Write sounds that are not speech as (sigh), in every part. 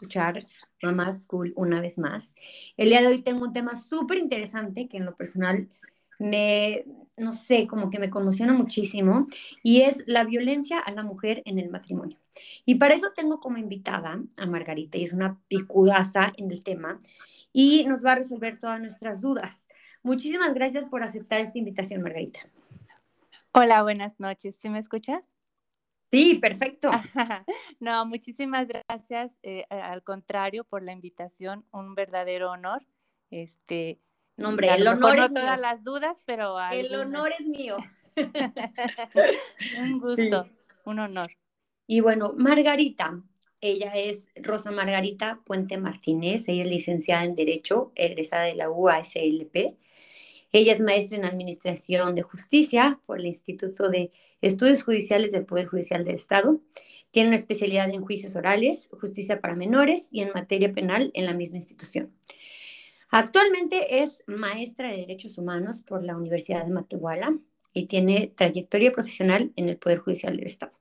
escuchar Mamá School una vez más. El día de hoy tengo un tema súper interesante que en lo personal me, no sé, como que me conmociona muchísimo y es la violencia a la mujer en el matrimonio. Y para eso tengo como invitada a Margarita y es una picudaza en el tema y nos va a resolver todas nuestras dudas. Muchísimas gracias por aceptar esta invitación, Margarita. Hola, buenas noches. ¿Sí me escuchas? Sí, perfecto. (laughs) no, muchísimas gracias. Eh, al contrario, por la invitación, un verdadero honor. Este, no, hombre, el honor no todas las dudas, pero el honor es mío. (laughs) un (laughs) gusto, un honor. Y bueno, Margarita, ella es Rosa Margarita Puente Martínez, ella es licenciada en Derecho, egresada de la UASLP. Ella es maestra en Administración de Justicia por el Instituto de Estudios Judiciales del Poder Judicial del Estado. Tiene una especialidad en juicios orales, justicia para menores y en materia penal en la misma institución. Actualmente es maestra de Derechos Humanos por la Universidad de Matehuala y tiene trayectoria profesional en el Poder Judicial del Estado.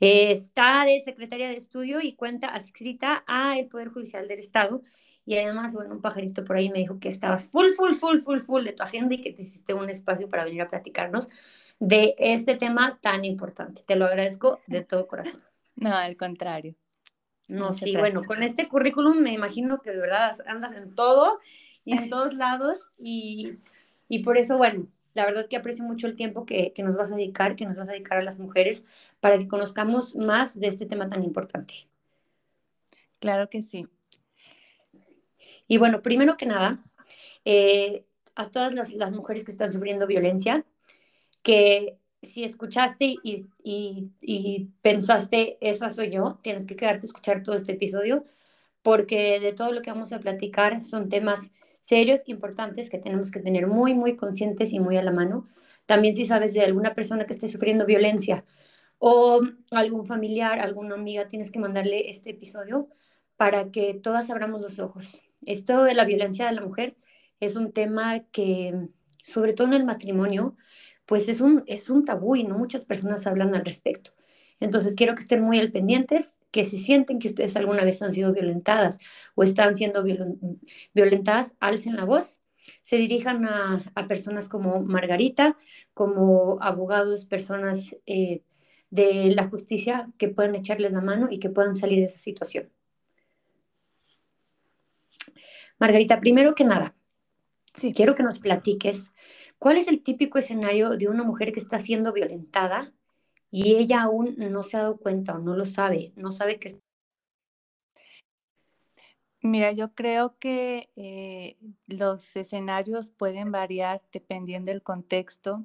Está de secretaria de estudio y cuenta adscrita al Poder Judicial del Estado y además, bueno, un pajarito por ahí me dijo que estabas full, full, full, full, full de tu agenda y que te hiciste un espacio para venir a platicarnos de este tema tan importante. Te lo agradezco de (laughs) todo corazón. No, al contrario. No, sí, bueno, con este currículum me imagino que de verdad andas en todo y en todos lados y, y por eso, bueno, la verdad que aprecio mucho el tiempo que, que, nos vas a dedicar, que nos vas a dedicar a las mujeres para que conozcamos más de este tema tan importante. Claro que sí. Y bueno, primero que nada, eh, a todas las, mujeres que están sufriendo violencia, que si escuchaste y, y, y, pensaste, esa soy yo, tienes que quedarte a escuchar todo este episodio, porque de todo lo que vamos a platicar son temas serios, importantes, que tenemos que tener muy, muy conscientes y muy a la mano. También si sabes de alguna persona que esté sufriendo violencia o algún familiar, alguna amiga, tienes que mandarle este episodio para que todas abramos los ojos esto de la violencia de la mujer es un tema que, sobre todo en el matrimonio, pues es un, es un tabú y no muchas personas hablan al respecto. Entonces quiero que estén muy al pendientes, que si sienten que ustedes alguna vez han sido violentadas o están siendo violentadas, alcen la voz, se dirijan a, personas como Margarita, como abogados, personas eh, de la justicia que puedan echarles la mano y que puedan salir de esa situación. Margarita, primero que nada, sí. quiero que nos platiques cuál es el típico escenario de una mujer que está siendo violentada y ella aún no se ha dado cuenta o no lo sabe, no sabe que... Mira, yo creo que eh, los escenarios pueden variar dependiendo del contexto.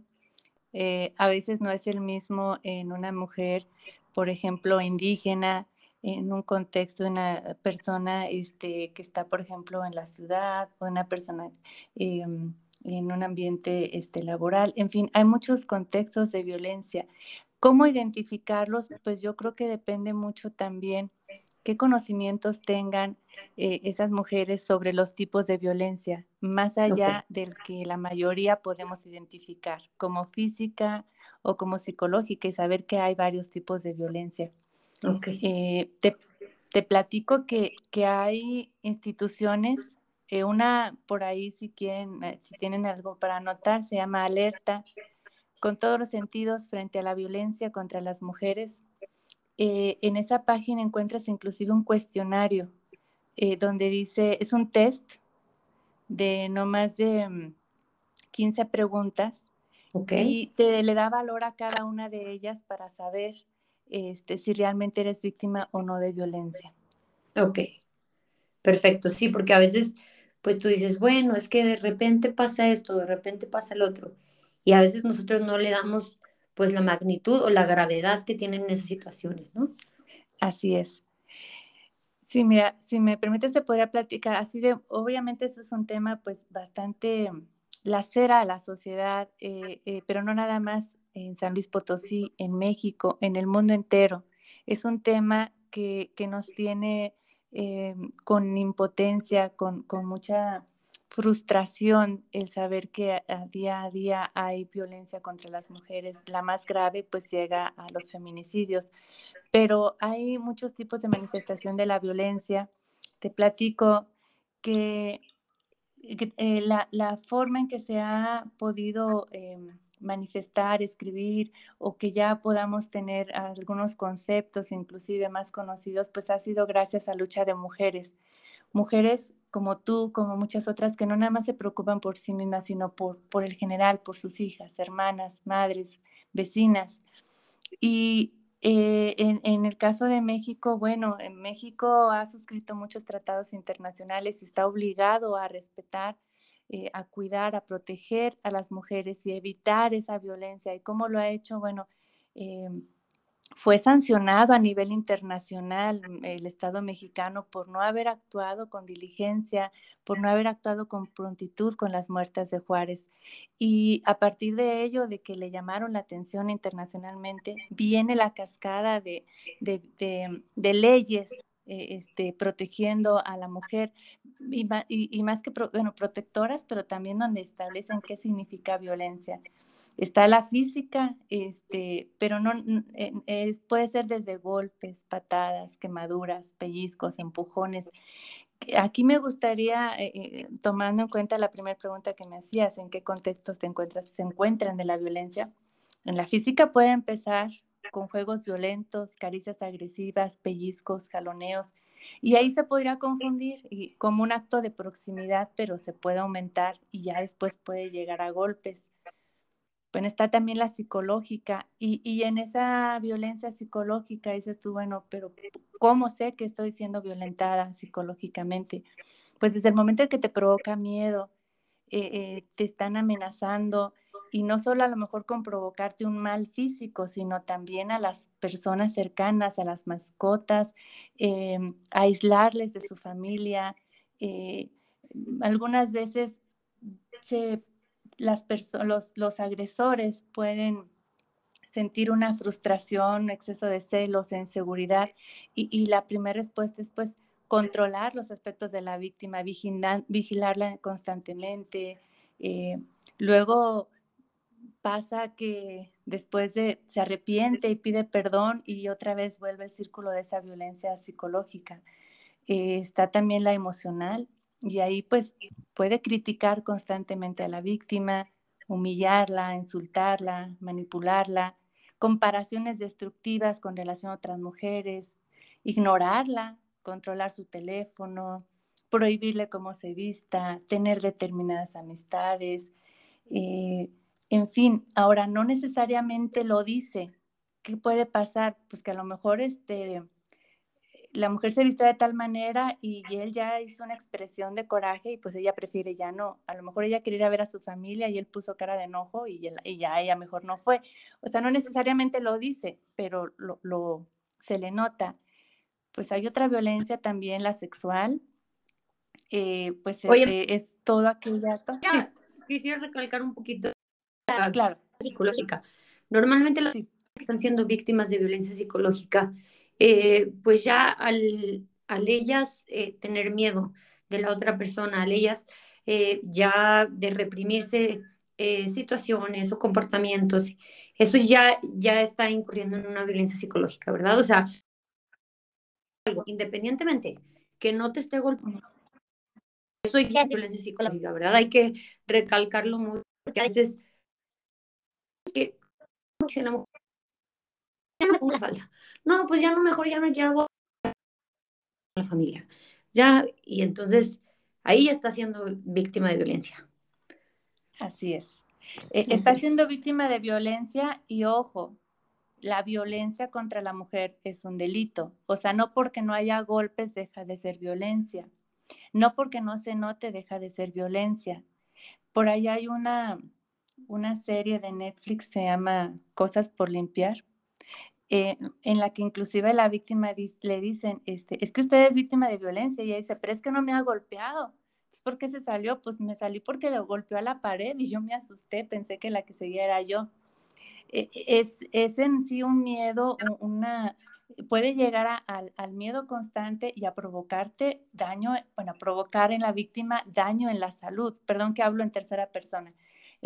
Eh, a veces no es el mismo en una mujer, por ejemplo, indígena, en un contexto de una persona este, que está, por ejemplo, en la ciudad o una persona em, en un ambiente este, laboral. En fin, hay muchos contextos de violencia. ¿Cómo identificarlos? Pues yo creo que depende mucho también qué conocimientos tengan eh, esas mujeres sobre los tipos de violencia, más allá del que la mayoría podemos identificar, como física o como psicológica, y saber que hay varios tipos de violencia. Eh, te, platico que, que hay instituciones, eh, una por ahí si quieren, eh, si tienen algo para anotar, se llama Alerta, con todos los sentidos frente a la violencia contra las mujeres. en esa página encuentras inclusive un cuestionario donde dice, es un test de no más de 15 mm, preguntas y te, le da valor a cada una de ellas para saber este, si realmente eres víctima o no de violencia. Ok, perfecto, sí, porque a veces, pues tú dices, bueno, es que de repente pasa esto, de repente pasa el otro, y a veces nosotros no le damos pues la magnitud o la gravedad que tienen esas situaciones, ¿no? Así es. Sí, mira, si me permites te podría platicar así de, obviamente eso es un tema pues bastante lacera a la sociedad, eh, eh, pero no nada más en San Luis Potosí, en México, en el mundo entero. Es un tema que, nos tiene eh, con impotencia, con, mucha frustración el saber que día a día hay violencia contra las mujeres. La más grave pues llega a los feminicidios, pero hay muchos tipos de manifestación de la violencia. Te platico que, eh, la, forma en que se ha podido em, manifestar, escribir o que ya podamos tener algunos conceptos inclusive más conocidos, pues ha sido gracias a lucha de mujeres. Mujeres como tú, como muchas otras, que no nada más se preocupan por sí mismas, sino por, por el general, por sus hijas, hermanas, madres, vecinas. Y eh, en, el caso de México, bueno, en México ha suscrito muchos tratados internacionales y está obligado a respetar, eh, a cuidar, a proteger a las mujeres y evitar esa violencia. ¿Y cómo lo ha hecho? Bueno, em, fue sancionado a nivel internacional mm, el Estado mexicano por no haber actuado con diligencia, por no haber actuado con prontitud con las muertas de Juárez. Y a partir de ello, de que le llamaron la atención internacionalmente, viene la cascada de, de, leyes eh, este, protegiendo a la mujer y, más que bueno, protectoras, pero también donde establecen qué significa violencia. Está la física, este, pero no es, puede ser desde golpes, patadas, quemaduras, pellizcos, empujones. Aquí me gustaría, eh, eh, tomando en cuenta la primera pregunta que me hacías, ¿en qué contextos se encuentran de la violencia? En la física puede empezar con juegos violentos, caricias agresivas, pellizcos, jaloneos, y ahí se podría confundir y como un acto de proximidad, pero se puede aumentar y ya después puede llegar a golpes. Bueno, está también la psicológica y, y en esa violencia psicológica dices tú, bueno, pero ¿cómo sé que estoy siendo violentada psicológicamente? Pues desde el momento en que te provoca miedo, eh, eh, te están amenazando, y no solo a lo mejor con provocarte un mal físico, sino también a las personas cercanas, a las mascotas, eh, aislarles de su familia. Eh, algunas veces las los, los agresores pueden sentir una frustración, exceso de celos, inseguridad, y, la primera respuesta es pues controlar los aspectos de la víctima, vigilarla constantemente. Eh, luego pasa que después de se arrepiente y pide perdón y otra vez vuelve el círculo de esa violencia psicológica. Eh, está también la emocional y ahí pues puede criticar constantemente a la víctima, humillarla, insultarla, manipularla, comparaciones destructivas con relación a otras mujeres, ignorarla, controlar su teléfono, prohibirle cómo se vista, tener determinadas amistades, eh, en fin, ahora no necesariamente lo dice. ¿Qué puede pasar? Pues que a lo mejor este, la mujer se vistió de tal manera y él ya hizo una expresión de coraje y pues ella prefiere ya no. A lo mejor ella quería ver a su familia y él puso cara de enojo y, ya ella mejor no fue. O sea, no necesariamente lo dice, pero lo, se le nota. Pues hay otra violencia también, la sexual. Eh, pues eh, es todo aquella... Quisiera recalcar un poquito claro. psicológica. Normalmente las que están siendo víctimas de violencia psicológica, eh, pues ya al, al ellas eh, tener miedo de la otra persona, al ellas eh, ya de reprimirse situaciones o comportamientos, eso ya, ya está incurriendo en una violencia psicológica, ¿verdad? O sea, independientemente que no te esté golpeando, eso ya es violencia psicológica, ¿verdad? Hay que recalcarlo mucho, porque a veces ya no me pongo la falda. No, pues ya no, mejor ya no llevo a la familia. Ya, y entonces ahí está siendo víctima de violencia. Así es. Eh, está siendo víctima de violencia y ojo, la violencia contra la mujer es un delito. O sea, no porque no haya golpes deja de ser violencia. No porque no se note deja de ser violencia. Por ahí hay una, una serie de Netflix, se llama Cosas por limpiar, eh, en la que inclusive la víctima le dicen, este, es que usted es víctima de violencia, y ella dice, pero es que no me ha golpeado. Entonces, ¿por qué se salió? Pues me salí porque le golpeó a la pared y yo me asusté, pensé que la que seguía era yo. E, es, es en sí un miedo, una, puede llegar al miedo constante y a provocarte daño, bueno, provocar en la víctima daño en la salud. Perdón que hablo en tercera persona,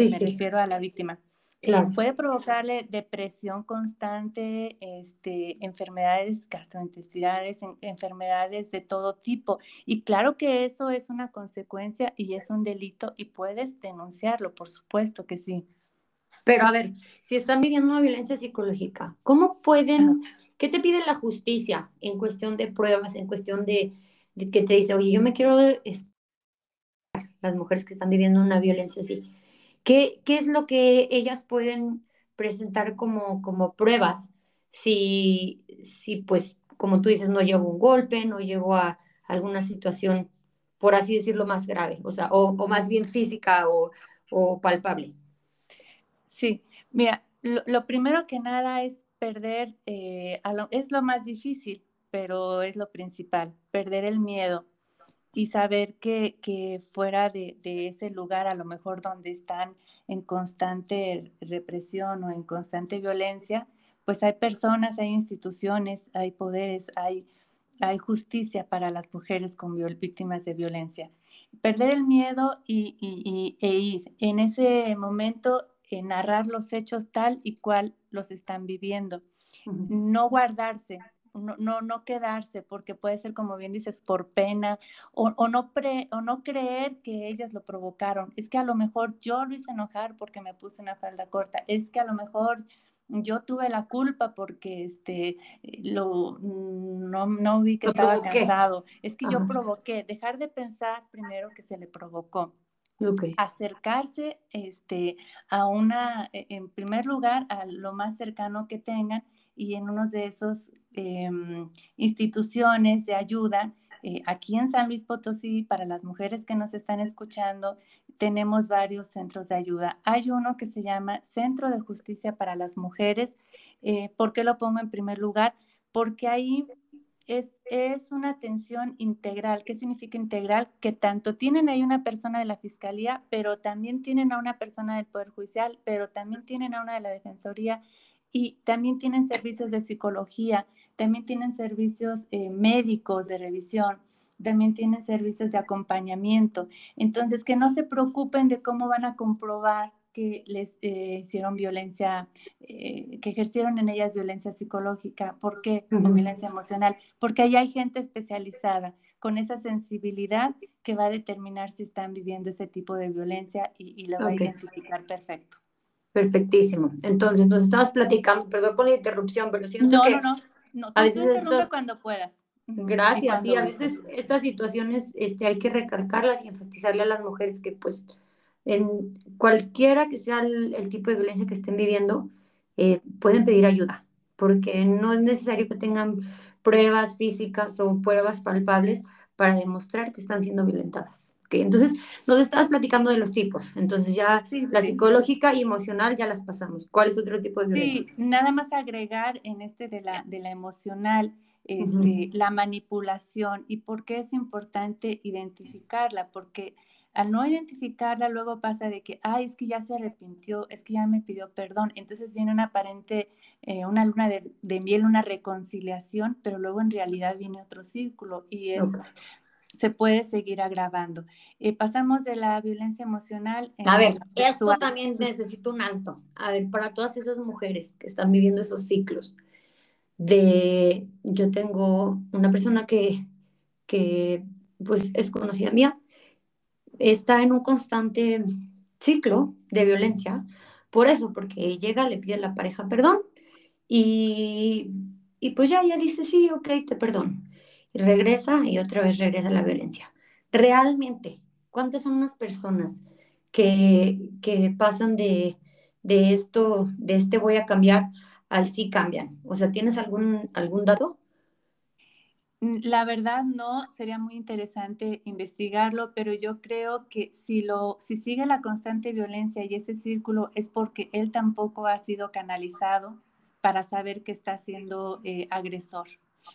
me refiero a la víctima. Eh, puede provocarle depresión constante, este, enfermedades gastrointestinales, enfermedades de todo tipo. Y claro que eso es una consecuencia y es un delito y puedes denunciarlo, por supuesto que sí. Pero a ver, si están viviendo una violencia psicológica, ¿cómo pueden, qué te pide la justicia en cuestión de pruebas, en cuestión de, que te dice, oye, yo me quiero, las mujeres que están viviendo una violencia así, ¿qué, es lo que ellas pueden presentar como, como pruebas si, si, pues, como tú dices, no llegó un golpe, no llegó a alguna situación, por así decirlo, más grave, o sea, o, más bien física o, o palpable? Sí, mira, lo, primero que nada es perder, eh, es lo más difícil, pero es lo principal, perder el miedo y saber que, fuera de, ese lugar, a lo mejor donde están en constante represión o en constante violencia, pues hay personas, hay instituciones, hay poderes, hay, hay justicia para las mujeres con víctimas de violencia. Perder el miedo y, e ir en ese momento narrar los hechos tal y cual los están viviendo. No guardarse, no, no, no, quedarse, porque puede ser, como bien dices, por pena o, o no pre, o no creer que ellas lo provocaron. Es que a lo mejor yo lo hice enojar porque me puse una falda corta. Es que a lo mejor yo tuve la culpa porque este, lo, no, no vi que estaba cansado. Es que yo provoqué. Dejar de pensar primero que se le provocó. Acercarse este, a una, e, en primer lugar, a lo más cercano que tengan y en uno de esos em, instituciones de ayuda. Eh, aquí en San Luis Potosí, para las mujeres que nos están escuchando, tenemos varios centros de ayuda. Hay uno que se llama Centro de Justicia para las Mujeres. Eh, ¿Por qué lo pongo en primer lugar? Porque ahí es, una atención integral. ¿Qué significa integral? Que tanto tienen ahí una persona de la Fiscalía, pero también tienen a una persona del Poder Judicial, pero también tienen a una de la Defensoría y también tienen servicios de psicología, también tienen servicios eh, médicos de revisión, también tienen servicios de acompañamiento. Entonces, que no se preocupen de cómo van a comprobar que les eh, hicieron violencia, eh, que ejercieron en ellas violencia psicológica, ¿por qué? O violencia emocional, porque ahí hay gente especializada con esa sensibilidad que va a determinar si están viviendo ese tipo de violencia y, lo va a identificar perfecto. Perfectísimo. Entonces, nos estabas platicando, perdón por la interrupción, pero siento que... No, no, no, a veces esto... cuando puedas. Gracias, sí, a veces estas situaciones este, hay que recalcarlas y enfatizarle a las mujeres que pues en cualquiera que sea el, tipo de violencia que estén viviendo, eh, pueden pedir ayuda, porque no es necesario que tengan pruebas físicas o pruebas palpables para demostrar que están siendo violentadas. Entonces, nos estabas platicando de los tipos. Entonces, ya la psicológica y emocional ya las pasamos. ¿Cuál es otro tipo de violencia? Sí, nada más agregar en este de la, de la emocional, este, la manipulación y por qué es importante identificarla, porque al no identificarla, luego pasa de que, ay, es que ya se arrepintió, es que ya me pidió perdón. Entonces viene una aparente, eh, una luna de, miel, una reconciliación, pero luego en realidad viene otro círculo y es, se puede seguir agravando. Eh, pasamos de la violencia emocional. A ver, esto también necesito un alto. A ver, para todas esas mujeres que están viviendo esos ciclos de, yo tengo una persona que, que pues es conocida mía, está en un constante ciclo de violencia, por eso, porque llega, le pide a la pareja perdón y, y pues ya ella dice, sí, ok, te perdono. Y regresa y otra vez regresa la violencia. Realmente, ¿cuántas son las personas que, que pasan de, de esto, de este voy a cambiar al sí cambian? O sea, ¿tienes algún, algún dato? Mm, la verdad no, sería muy interesante investigarlo, pero yo creo que si, lo, si sigue la constante violencia y ese círculo es porque él tampoco ha sido canalizado para saber que está siendo eh, agresor,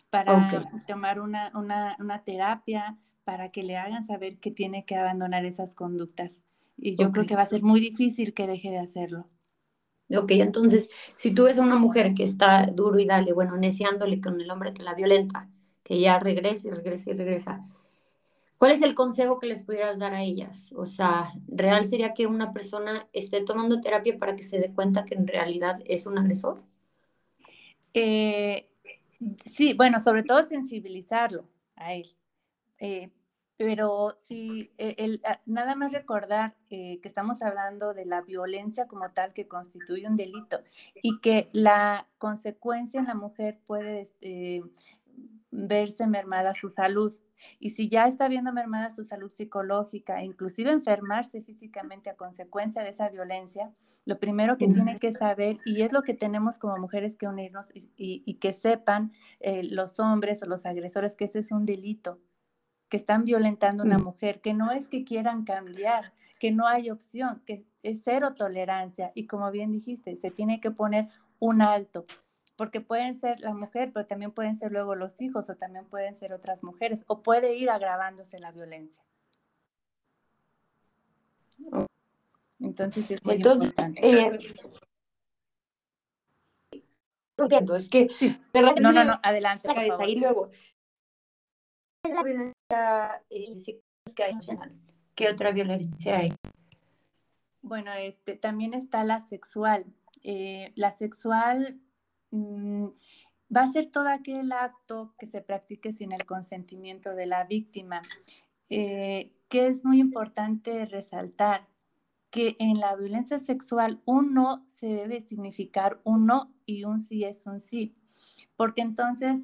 para tomar una, una, terapia, para que le hagan saber que tiene que abandonar esas conductas. Y yo creo que va a ser muy difícil que deje de hacerlo. Ok, entonces, si tú ves a una mujer que está duro y dale, bueno, neciándole con el hombre que la violenta, que ya regresa y regresa y regresa, ¿cuál es el consejo que les pudieras dar a ellas? O sea, ¿real sería que una persona esté tomando terapia para que se dé cuenta que en realidad es un agresor? Eh, sí, bueno, sobre todo sensibilizarlo a él. Eh, pero sí, e, el, ah, nada más recordar eh, que estamos hablando de la violencia como tal que constituye un delito y que la consecuencia en la mujer puede este, verse mermada su salud. Y si ya está viendo mermada su salud psicológica, inclusive enfermarse físicamente a consecuencia de esa violencia, lo primero que tiene que saber, y es lo que tenemos como mujeres que unirnos y, que sepan eh, los hombres o los agresores que ese es un delito, que están violentando a una mujer, que no es que quieran cambiar, que no hay opción, que es cero tolerancia. Y como bien dijiste, se tiene que poner un alto, porque pueden ser la mujer, pero también pueden ser luego los hijos o también pueden ser otras mujeres, o puede ir agravándose la violencia. Entonces es muy Entonces, importante. Eh, es que no, no, no, adelante. y luego la violencia eh, ¿Qué otra violencia hay? Bueno, este, también está la sexual. Eh, la sexual mm, va a ser todo aquel acto que se practique sin el consentimiento de la víctima, eh, que es muy importante resaltar que en la violencia sexual un no se debe significar un no y un sí es un sí, porque entonces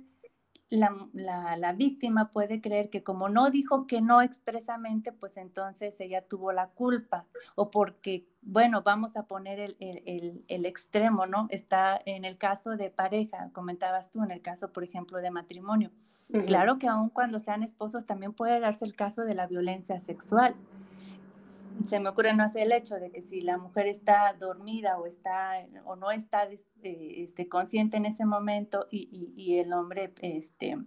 la, víctima puede creer que como no dijo que no expresamente, pues entonces ella tuvo la culpa o porque, bueno, vamos a poner el, extremo, ¿no? Está en el caso de pareja, comentabas tú, en el caso, por ejemplo, de matrimonio. Claro que aun cuando sean esposos también puede darse el caso de la violencia sexual se me ocurre no hacer el hecho de que si la mujer está dormida o está o no está eh, este, consciente en ese momento y, el hombre este,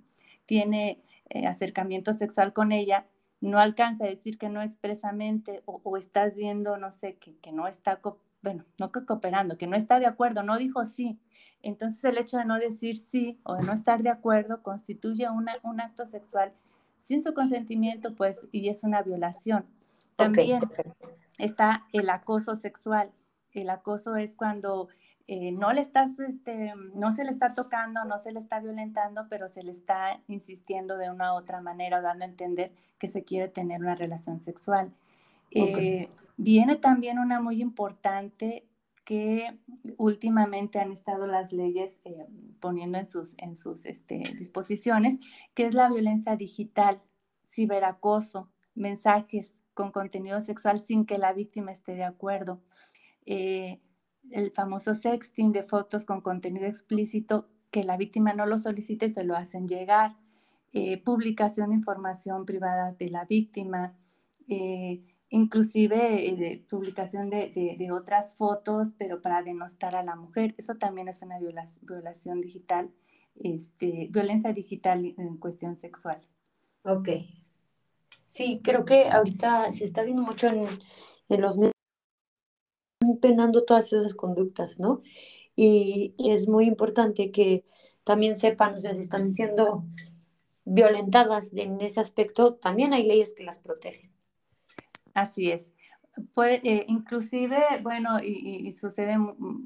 tiene eh, acercamiento sexual con ella, no alcanza a decir que no expresamente o, estás viendo, no sé, que, que, no está, bueno, no cooperando, que no está de acuerdo, no dijo sí. Entonces el hecho de no decir sí o de no estar de acuerdo constituye una, un acto sexual sin su consentimiento, pues, y es una violación. También está el acoso sexual. El acoso es cuando eh, no le estás, este, no se le está tocando, no se le está violentando, pero se le está insistiendo de una u otra manera o dando a entender que se quiere tener una relación sexual. Eh, viene también una muy importante que últimamente han estado las leyes eh, poniendo en sus, en sus este, disposiciones, que es la violencia digital, ciberacoso, mensajes con contenido sexual sin que la víctima esté de acuerdo. Eh, el famoso sexting de fotos con contenido explícito que la víctima no lo solicite, se lo hacen llegar. Eh, publicación de información privada de la víctima, eh, inclusive publicación de, otras fotos, pero para denostar a la mujer. Eso también es una violación digital, este, violencia digital en cuestión sexual. Ok, Sí, creo que ahorita se está viendo mucho en, los medios penando todas esas conductas, ¿no? Y, es muy importante que también sepan, o sea, si están siendo violentadas en ese aspecto, también hay leyes que las protegen. Así es. Puede, eh, inclusive, bueno, y, sucede,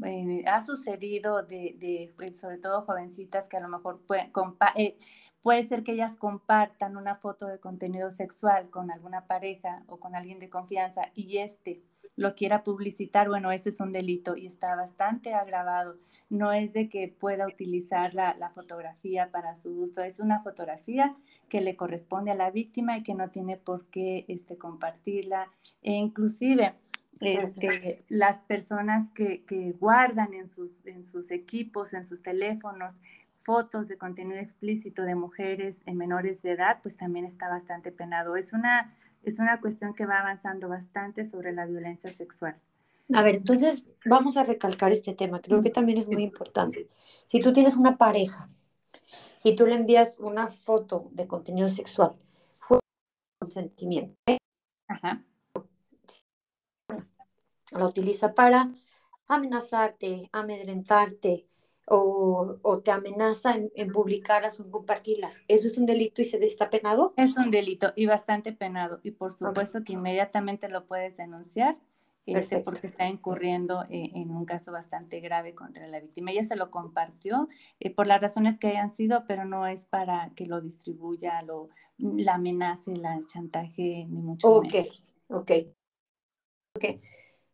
eh, ha sucedido de, de, pues, sobre todo jovencitas que a lo mejor pueden, eh, Puede ser que ellas compartan una foto de contenido sexual con alguna pareja o con alguien de confianza y este lo quiera publicitar, bueno, ese es un delito y está bastante agravado. No es de que pueda utilizar la, fotografía para su uso, es una fotografía que le corresponde a la víctima y que no tiene por qué este, compartirla. E inclusive, este, las personas que, guardan en sus equipos, en sus teléfonos, fotos de contenido explícito de mujeres en menores de edad, pues también está bastante penado. Es una, es una cuestión que va avanzando bastante sobre la violencia sexual. A ver, entonces vamos a recalcar este tema, creo que también es muy importante. Si tú tienes una pareja y tú le envías una foto de contenido sexual, fue consentimiento. Ajá. La utiliza para amenazarte, amedrentarte o, te amenaza en, publicarlas o en compartirlas, ¿eso es un delito y se está penado? Es un delito y bastante penado. Y por supuesto que inmediatamente lo puedes denunciar este, porque está incurriendo eh, en un caso bastante grave contra la víctima. Ella se lo compartió eh, por las razones que hayan sido, pero no es para que lo distribuya, lo, la amenace, la chantaje, ni mucho menos. Ok, ok.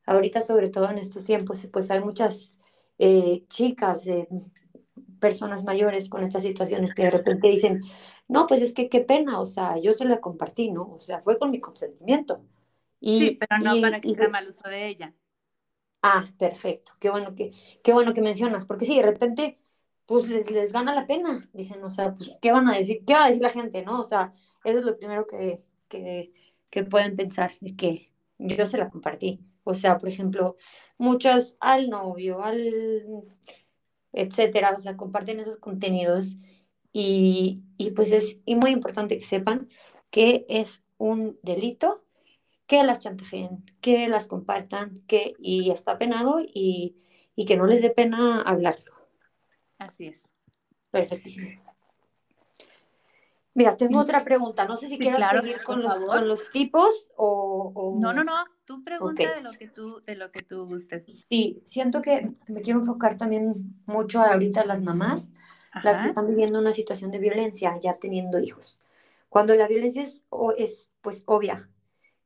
Ahorita, sobre todo en estos tiempos, pues hay muchas eh, chicas, personas mayores con estas situaciones que de repente dicen, no, pues es que qué pena, o sea, yo se lo compartí, ¿no? O sea, fue con mi consentimiento sí, pero no para que sea mal uso de ella. Ah, perfecto. Qué bueno que, qué bueno que mencionas, porque sí, de repente, pues les, les gana la pena. Dicen, o sea, pues, ¿qué van a decir? ¿Qué va a decir la gente, no? O sea, eso es lo primero que, que, que pueden pensar, que yo se la compartí. O sea, por ejemplo, muchos al novio, al etcétera, o sea, comparten esos contenidos y, y pues es y muy importante que sepan que es un delito que las chantajeen, que las compartan, que y está penado y, y que no les dé pena hablarlo. Así es. Perfectísimo. Mira, tengo otra pregunta. No sé si quieres seguir con los, con los, tipos o, No, no, no. Tú pregunta de lo que tú, de lo que tú gustes. Sí, siento que me quiero enfocar también mucho ahorita a las mamás, las que están viviendo una situación de violencia, ya teniendo hijos. Cuando la violencia es, es pues obvia,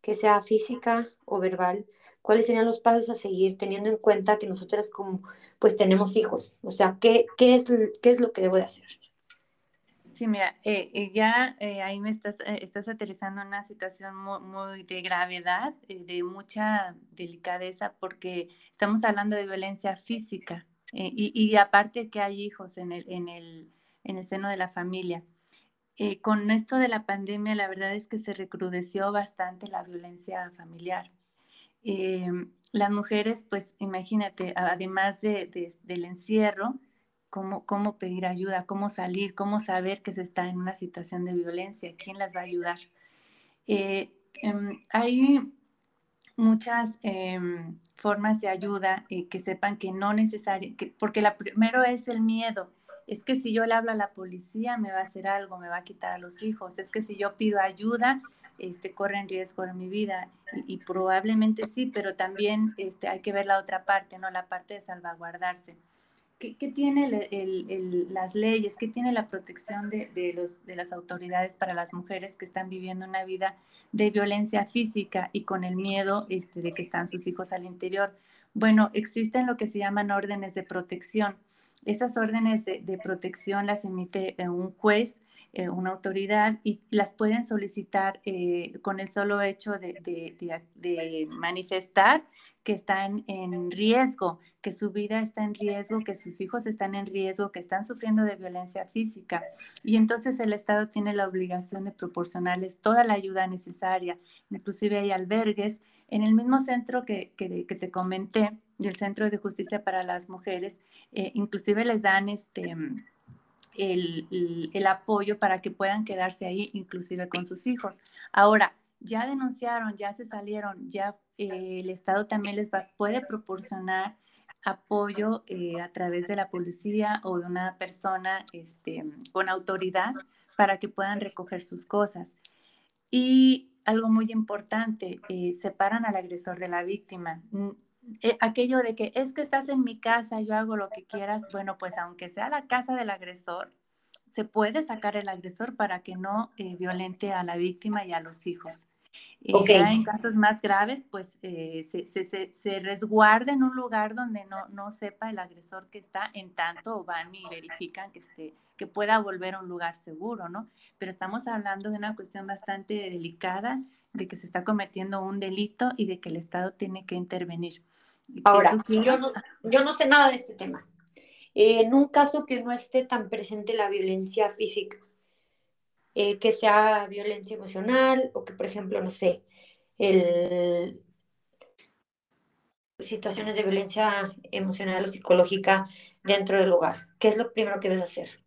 que sea física o verbal, cuáles serían los pasos a seguir teniendo en cuenta que nosotras como pues tenemos hijos, o sea, ¿qué, qué, es, qué es lo que debo de hacer? Sí, mira, eh, eh, ya eh, ahí me estás, estás aterrizando una situación muy, de gravedad, de mucha delicadeza, porque estamos hablando de violencia física y, aparte que hay hijos en el, en el, en el seno de la familia. Eh, con esto de la pandemia, la verdad es que se recrudeció bastante la violencia familiar. Eh, las mujeres, pues imagínate, además de, del encierro, cómo, cómo pedir ayuda, cómo salir, cómo saber que se está en una situación de violencia, quién las va a ayudar. Eh, em, hay muchas em, formas de ayuda que sepan que no necesario, porque la primero es el miedo es que si yo le hablo a la policía me va a hacer algo, me va a quitar a los hijos, es que si yo pido ayuda, este, corre en riesgo en mi vida. Y, probablemente sí, pero también este, hay que ver la otra parte, ¿no? La parte de salvaguardarse. ¿Qué, tiene las leyes? ¿Qué tiene la protección de, de, los, de las autoridades para las mujeres que están viviendo una vida de violencia física y con el miedo este, de que están sus hijos al interior? Bueno, existen lo que se llaman órdenes de protección esas órdenes de, protección las emite eh, un juez, eh, una autoridad, y las pueden solicitar eh, con el solo hecho de, manifestar que están en riesgo, que su vida está en riesgo, que sus hijos están en riesgo, que están sufriendo de violencia física. Y entonces el Estado tiene la obligación de proporcionarles toda la ayuda necesaria. Inclusive hay albergues en el mismo centro que, te comenté del Centro de Justicia para las Mujeres, eh, inclusive les dan este, el, apoyo para que puedan quedarse ahí, inclusive con sus hijos. Ahora, ya denunciaron, ya se salieron, ya eh, el Estado también les va, puede proporcionar apoyo eh, a través de la policía o de una persona este, con autoridad para que puedan recoger sus cosas. Y algo muy importante, separan al agresor de la víctima. Eh, aquello de que es que estás en mi casa, yo hago lo que quieras, bueno, pues aunque sea la casa del agresor, se puede sacar el agresor para que no eh, violente a la víctima y a los hijos. Y Ya en casos más graves, pues eh, se, se, se, resguarda en un lugar donde no, no sepa el agresor que está, en tanto van y verifican que, esté, que pueda volver a un lugar seguro, ¿no? Pero estamos hablando de una cuestión bastante delicada de que se está cometiendo un delito y de que el Estado tiene que intervenir. Ahora, yo no, yo no sé nada de este tema. Eh, en un caso que no esté tan presente la violencia física, eh, que sea violencia emocional o que, por ejemplo, no sé, el, situaciones de violencia emocional o psicológica dentro del hogar. ¿Qué es lo primero que debes hacer?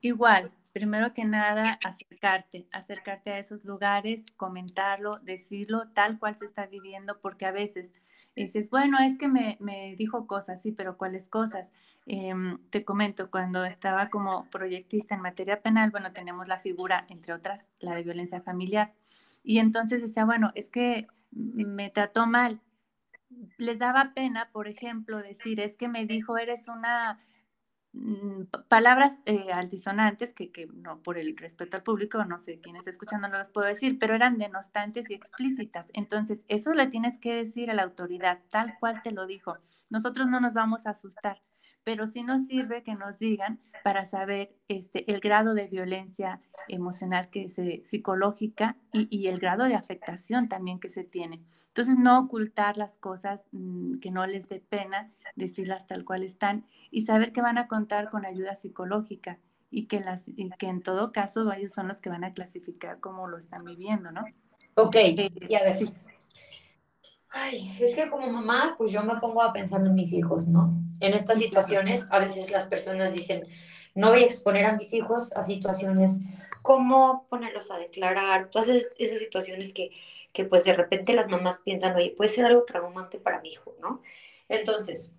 Igual, primero que nada, acercarte, acercarte a esos lugares, comentarlo, decirlo tal cual se está viviendo, porque a veces dices, bueno, es que me, dijo cosas, sí, pero ¿cuáles cosas? Em, te comento, cuando estaba como proyectista en materia penal, bueno, tenemos la figura, entre otras, la de violencia familiar. Y entonces decía, bueno, es que me trató mal. Les daba pena, por ejemplo, decir, es que me dijo, eres una palabras eh, altisonantes que, que, no por el respeto al público, no sé quién está escuchando, no las puedo decir, pero eran denostantes y explícitas. Entonces, eso le tienes que decir a la autoridad, tal cual te lo dijo. Nosotros no nos vamos a asustar pero sí nos sirve que nos digan para saber este, el grado de violencia emocional que se, psicológica y, el grado de afectación también que se tiene. Entonces, no ocultar las cosas mm, que no les dé pena, decirlas tal cual están y saber que van a contar con ayuda psicológica y que, las, y que en todo caso ellos son los que van a clasificar cómo lo están viviendo, ¿no? Ok, eh, y a ver, sí. Ay, es que como mamá, pues yo me pongo a pensar en mis hijos, ¿no? En estas situaciones, a veces las personas dicen, no voy a exponer a mis hijos a situaciones como ponerlos a declarar, todas esas, situaciones que, que, pues de repente las mamás piensan, oye, puede ser algo traumante para mi hijo, ¿no? Entonces,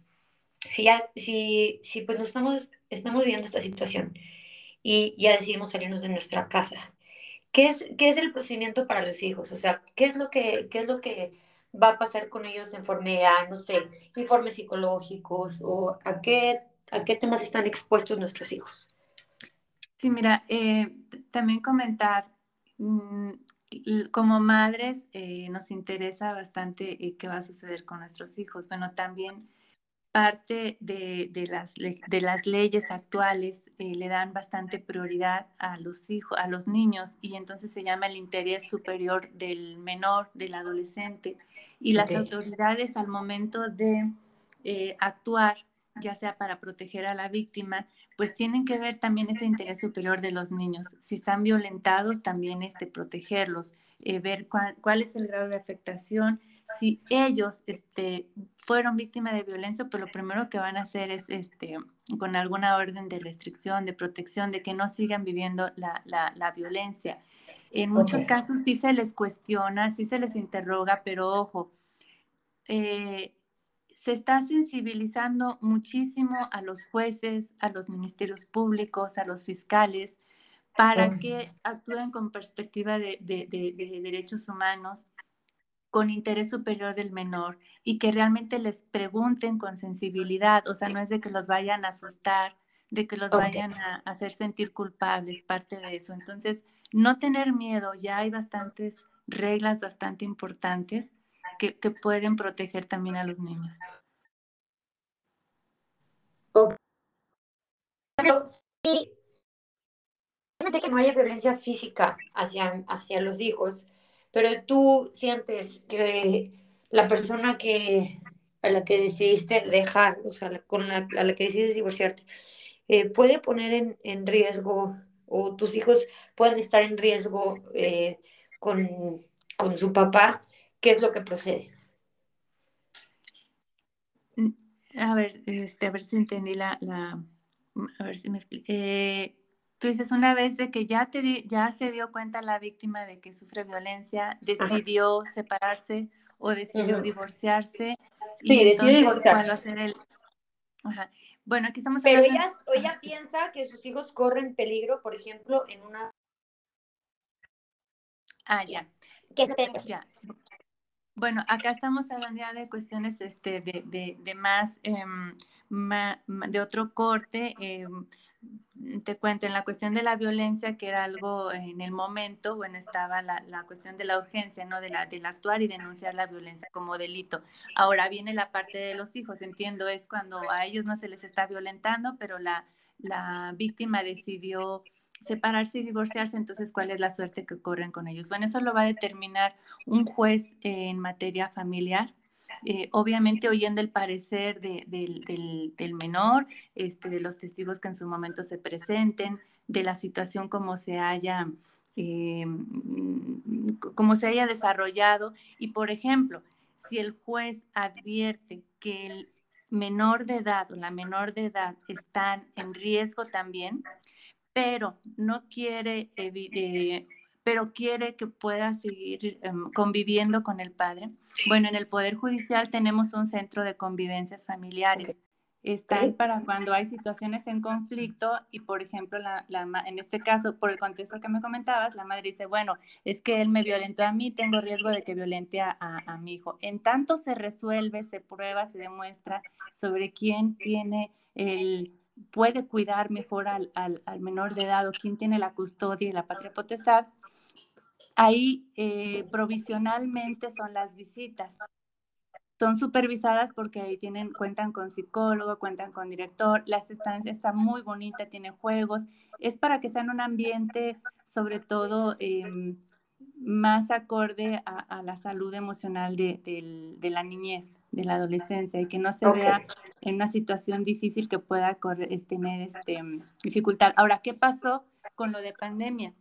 si ya, si, si pues nos estamos, estamos viviendo esta situación y ya decidimos salirnos de nuestra casa, ¿qué es, qué es el procedimiento para los hijos? O sea, ¿qué es lo que, qué es lo que va a pasar con ellos en forma no sé, informes psicológicos o a qué, a qué temas están expuestos nuestros hijos. Sí, mira, eh, también comentar, mm, como madres eh, nos interesa bastante eh, qué va a suceder con nuestros hijos. Bueno, también parte de, las, de las leyes actuales eh, le dan bastante prioridad a los hijos, a los niños, y entonces se llama el interés superior del menor, del adolescente. Y las autoridades al momento de eh, actuar, ya sea para proteger a la víctima, pues tienen que ver también ese interés superior de los niños. Si están violentados, también este, protegerlos, eh, ver cuál es el grado de afectación si ellos este, fueron víctimas de violencia, pues lo primero que van a hacer es este, con alguna orden de restricción, de protección, de que no sigan viviendo la, la, violencia. En muchos casos sí se les cuestiona, sí se les interroga, pero ojo, eh, se está sensibilizando muchísimo a los jueces, a los ministerios públicos, a los fiscales, para que actúen con perspectiva de, de, de derechos humanos con interés superior del menor y que realmente les pregunten con sensibilidad, o sea, no es de que los vayan a asustar, de que los vayan a hacer sentir culpables, parte de eso. Entonces, no tener miedo, ya hay bastantes reglas bastante importantes que, pueden proteger también a los niños. Sí, que no haya violencia física hacia, hacia los hijos, pero tú sientes que la persona que a la que decidiste dejar, o sea, con la, a la que decides divorciarte, eh, puede poner en, en, riesgo o tus hijos pueden estar en riesgo eh, con, con, su papá, ¿qué es lo que procede? Mm, a ver, este, a ver si entendí la, la a ver si me explico. Eh, Tú dices una vez de que ya, te ya se dio cuenta la víctima de que sufre violencia, decidió separarse o decidió divorciarse. Sí, decidió divorciarse. el... Bueno, aquí estamos Pero ella, ella piensa que sus hijos corren peligro, por ejemplo, en una... Ah, ya. ¿Qué ya. Bueno, acá estamos hablando ya de cuestiones este, de, de, de más, em, de otro corte. Eh, Mm, te cuento, en la cuestión de la violencia, que era algo en el momento, bueno, estaba la, la cuestión de la urgencia, ¿no? De la, del actuar y denunciar la violencia como delito. Ahora viene la parte de los hijos, entiendo, es cuando a ellos no se les está violentando, pero la, la víctima decidió separarse y divorciarse, entonces, ¿cuál es la suerte que ocurren con ellos? Bueno, eso lo va a determinar un juez en materia familiar eh, obviamente oyendo el parecer del, menor, este, de los testigos que en su momento se presenten, de la situación como se haya, eh, como se haya desarrollado. Y por ejemplo, si el juez advierte que el menor de edad o la menor de edad están en riesgo también, pero no quiere, eh, pero quiere que pueda seguir em, conviviendo con el padre. Bueno, en el Poder Judicial tenemos un centro de convivencias familiares. Están para cuando hay situaciones en conflicto y, por ejemplo, la, en este caso, por el contexto que me comentabas, la madre dice, bueno, es que él me violentó a mí, tengo riesgo de que violente a, a mi hijo. En tanto se resuelve, se prueba, se demuestra sobre quién tiene el puede cuidar mejor al, al, al, menor de edad o quién tiene la custodia y la patria potestad, ahí eh, provisionalmente son las visitas. Son supervisadas porque ahí tienen, cuentan con psicólogo, cuentan con director, la estancia está muy bonita, tiene juegos, es para que sea en un ambiente sobre todo em, más acorde a, la salud emocional de, la niñez, de la adolescencia, y que no se vea en una situación difícil que pueda tener este, dificultad. Ahora, ¿qué pasó con lo de pandemia?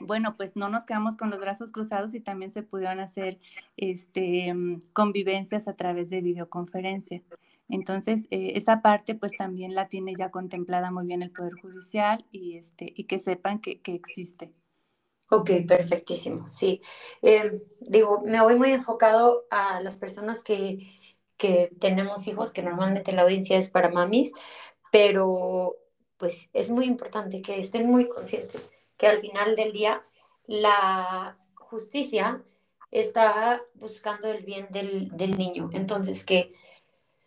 Bueno, pues no nos quedamos con los brazos cruzados y también se pudieron hacer este, convivencias a través de videoconferencia. Entonces, eh, esa parte pues también la tiene ya contemplada muy bien el Poder Judicial y, este, que sepan que, que existe. Ok, perfectísimo, sí. Eh, digo, me voy muy enfocado a las personas que, que tenemos hijos, que normalmente la audiencia es para mamis, pero pues es muy importante que estén muy conscientes que al final del día la justicia está buscando el bien del, del niño. Entonces, que